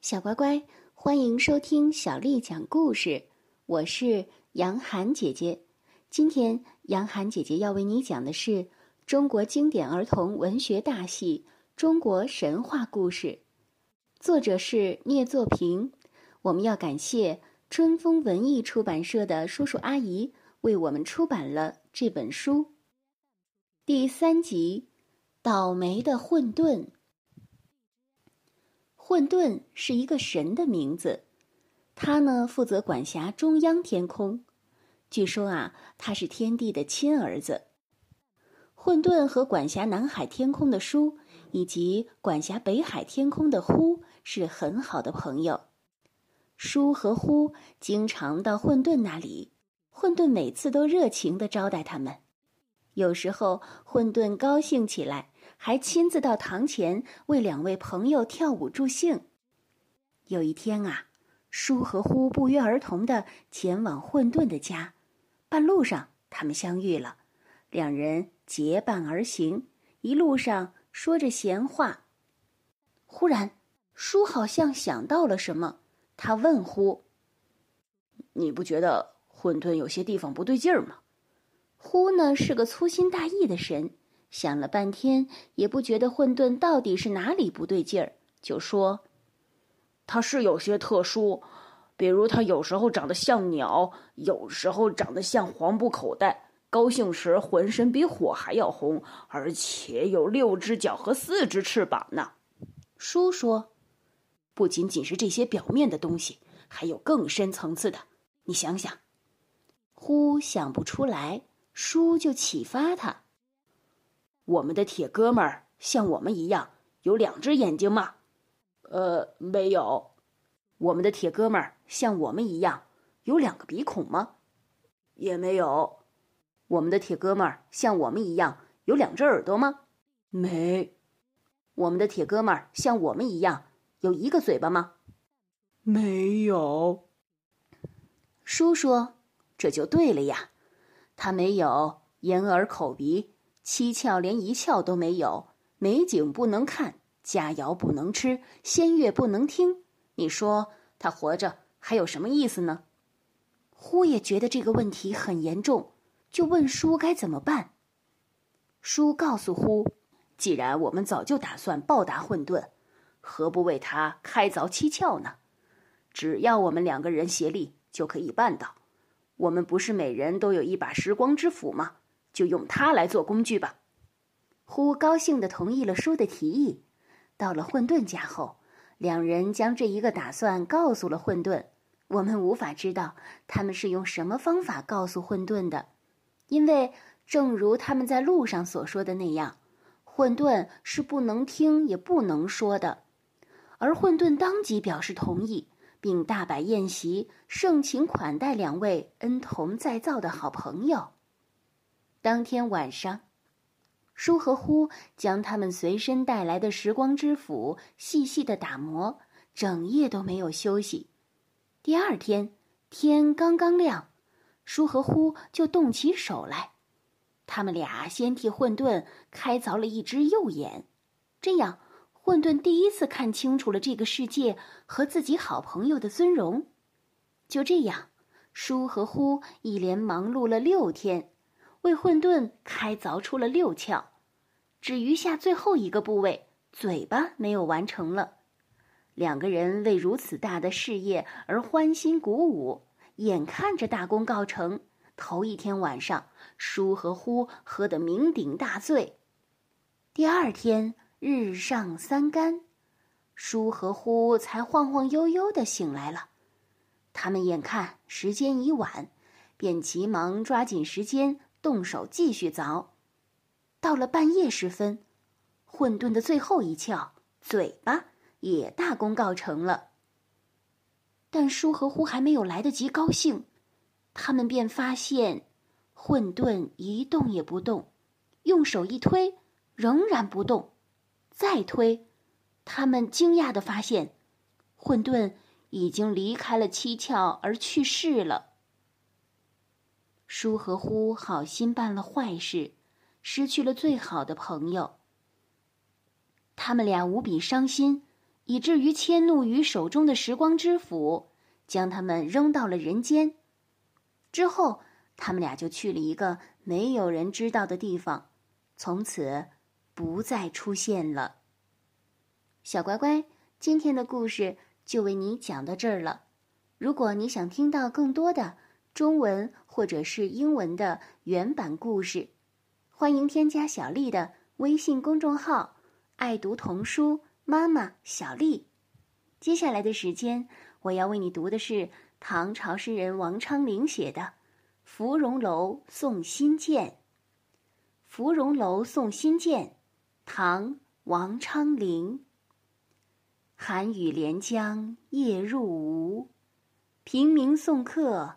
小乖乖，欢迎收听小丽讲故事。我是杨涵姐姐。今天，杨涵姐姐要为你讲的是中国经典儿童文学大戏《中国神话故事》，作者是聂作平。我们要感谢春风文艺出版社的叔叔阿姨为我们出版了这本书。第三集，倒霉的混沌。混沌是一个神的名字，他呢负责管辖中央天空。据说啊，他是天帝的亲儿子。混沌和管辖南海天空的书，以及管辖北海天空的呼是很好的朋友。书和呼经常到混沌那里，混沌每次都热情的招待他们。有时候混沌高兴起来。还亲自到堂前为两位朋友跳舞助兴。有一天啊，舒和呼不约而同的前往混沌的家，半路上他们相遇了，两人结伴而行，一路上说着闲话。忽然，舒好像想到了什么，他问呼：“你不觉得混沌有些地方不对劲儿吗？”呼呢是个粗心大意的神。想了半天，也不觉得混沌到底是哪里不对劲儿，就说：“它是有些特殊，比如它有时候长得像鸟，有时候长得像黄布口袋，高兴时浑身比火还要红，而且有六只脚和四只翅膀呢。”书说：“不仅仅是这些表面的东西，还有更深层次的。你想想。”呼想不出来，书就启发他。我们的铁哥们儿像我们一样有两只眼睛吗？呃，没有。我们的铁哥们儿像我们一样有两个鼻孔吗？也没有。我们的铁哥们儿像我们一样有两只耳朵吗？没。我们的铁哥们儿像我们一样有一个嘴巴吗？没有。叔说：“这就对了呀，他没有眼耳口鼻。”七窍连一窍都没有，美景不能看，佳肴不能吃，仙乐不能听。你说他活着还有什么意思呢？呼也觉得这个问题很严重，就问叔该怎么办。叔告诉呼，既然我们早就打算报答混沌，何不为他开凿七窍呢？只要我们两个人协力，就可以办到。我们不是每人都有一把时光之斧吗？就用它来做工具吧。呼高兴的同意了叔的提议。到了混沌家后，两人将这一个打算告诉了混沌。我们无法知道他们是用什么方法告诉混沌的，因为正如他们在路上所说的那样，混沌是不能听也不能说的。而混沌当即表示同意，并大摆宴席，盛情款待两位恩同再造的好朋友。当天晚上，舒和呼将他们随身带来的时光之斧细细的打磨，整夜都没有休息。第二天天刚刚亮，舒和呼就动起手来。他们俩先替混沌开凿了一只右眼，这样混沌第一次看清楚了这个世界和自己好朋友的尊容。就这样，舒和呼一连忙碌了六天。为混沌开凿出了六窍，只余下最后一个部位——嘴巴没有完成了。两个人为如此大的事业而欢欣鼓舞，眼看着大功告成。头一天晚上，舒和呼喝得酩酊大醉。第二天日上三竿，舒和呼才晃晃悠悠的醒来了。他们眼看时间已晚，便急忙抓紧时间。动手继续凿，到了半夜时分，混沌的最后一窍嘴巴也大功告成了。但舒和呼还没有来得及高兴，他们便发现混沌一动也不动，用手一推，仍然不动，再推，他们惊讶的发现，混沌已经离开了七窍而去世了。舒和呼好心办了坏事，失去了最好的朋友。他们俩无比伤心，以至于迁怒于手中的时光之斧，将他们扔到了人间。之后，他们俩就去了一个没有人知道的地方，从此不再出现了。小乖乖，今天的故事就为你讲到这儿了。如果你想听到更多的中文或者是英文的原版故事，欢迎添加小丽的微信公众号“爱读童书妈妈小丽”。接下来的时间，我要为你读的是唐朝诗人王昌龄写的《芙蓉楼送辛渐》。《芙蓉楼送辛渐》，唐·王昌龄。寒雨连江夜入吴。平明送客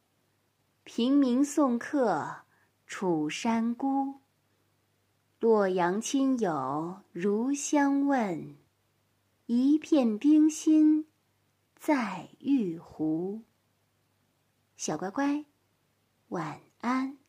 平明送客楚山孤。洛阳亲友如相问，一片冰心在玉壶。小乖乖，晚安。